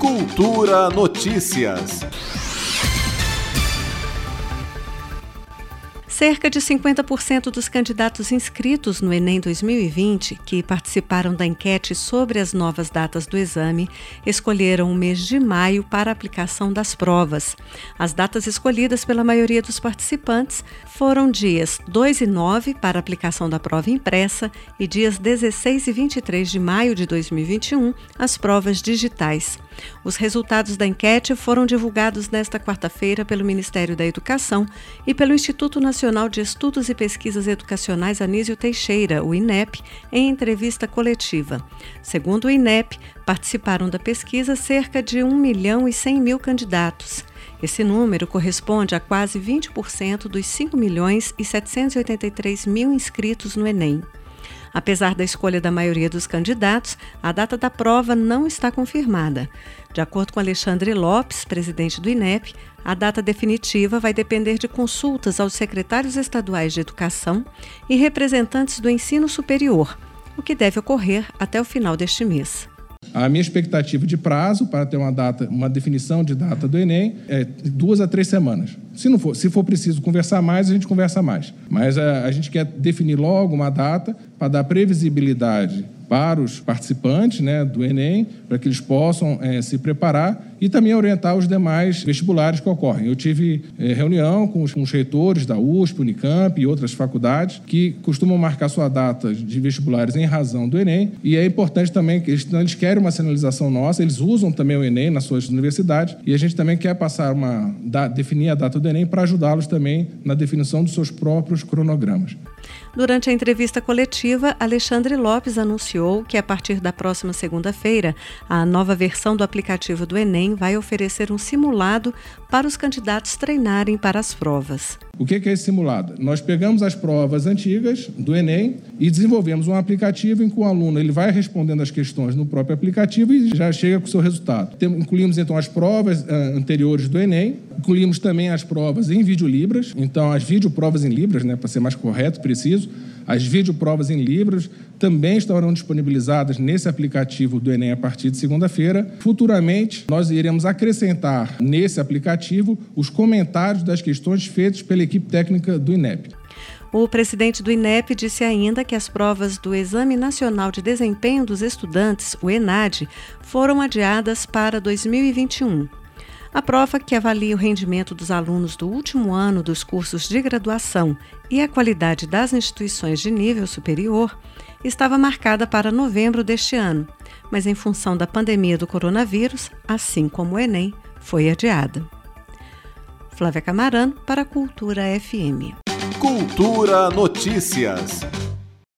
Cultura Notícias. Cerca de 50% dos candidatos inscritos no Enem 2020, que participaram da enquete sobre as novas datas do exame, escolheram o mês de maio para a aplicação das provas. As datas escolhidas pela maioria dos participantes foram dias 2 e 9 para a aplicação da prova impressa e dias 16 e 23 de maio de 2021, as provas digitais. Os resultados da enquete foram divulgados nesta quarta-feira pelo Ministério da Educação e pelo Instituto Nacional de Estudos e Pesquisas Educacionais Anísio Teixeira, o INEP, em entrevista coletiva. Segundo o INEP, participaram da pesquisa cerca de 1 milhão e 100 mil candidatos. Esse número corresponde a quase 20% dos 5 milhões e 783 mil inscritos no Enem. Apesar da escolha da maioria dos candidatos, a data da prova não está confirmada. De acordo com Alexandre Lopes, presidente do INEP, a data definitiva vai depender de consultas aos secretários estaduais de educação e representantes do ensino superior, o que deve ocorrer até o final deste mês. A minha expectativa de prazo para ter uma data, uma definição de data do Enem é duas a três semanas. Se não for, se for preciso conversar mais, a gente conversa mais. Mas a, eh, a gente quer definir logo uma data para dar previsibilidade para os participantes né, do Enem, para que eles possam é, se preparar e também orientar os demais vestibulares que ocorrem. Eu tive é, reunião com os, com os, reitores da USP, Unicamp e outras faculdades que costumam marcar sua data de vestibulares em razão do Enem e é importante também que eles, eles querem uma sinalização nossa, eles usam também o Enem nas suas universidades e a gente também quer passar uma da, definir a data do Enem para ajudá-los também na definição dos seus próprios cronogramas. Durante a entrevista coletiva, Alexandre Lopes anunciou que a partir da próxima segunda-feira, a nova versão do aplicativo do Enem vai oferecer um simulado para os candidatos treinarem para as provas. O que é esse simulado? Nós pegamos as provas antigas do Enem e desenvolvemos um aplicativo em que o aluno ele vai respondendo as questões no próprio aplicativo e já chega com o seu resultado. Incluímos então as provas uh, anteriores do Enem, incluímos também as provas em videolibras, então as videoprovas em libras, né, para ser mais correto, preciso, as videoprovas em Libras também estarão disponibilizadas nesse aplicativo do Enem a partir de segunda-feira. Futuramente, nós iremos acrescentar nesse aplicativo os comentários das questões feitas pela equipe técnica do INEP. O presidente do INEP disse ainda que as provas do Exame Nacional de Desempenho dos Estudantes, o ENAD, foram adiadas para 2021. A prova que avalia o rendimento dos alunos do último ano dos cursos de graduação e a qualidade das instituições de nível superior estava marcada para novembro deste ano, mas em função da pandemia do coronavírus, assim como o Enem, foi adiada. Flávia Camarano para a Cultura FM. Cultura Notícias.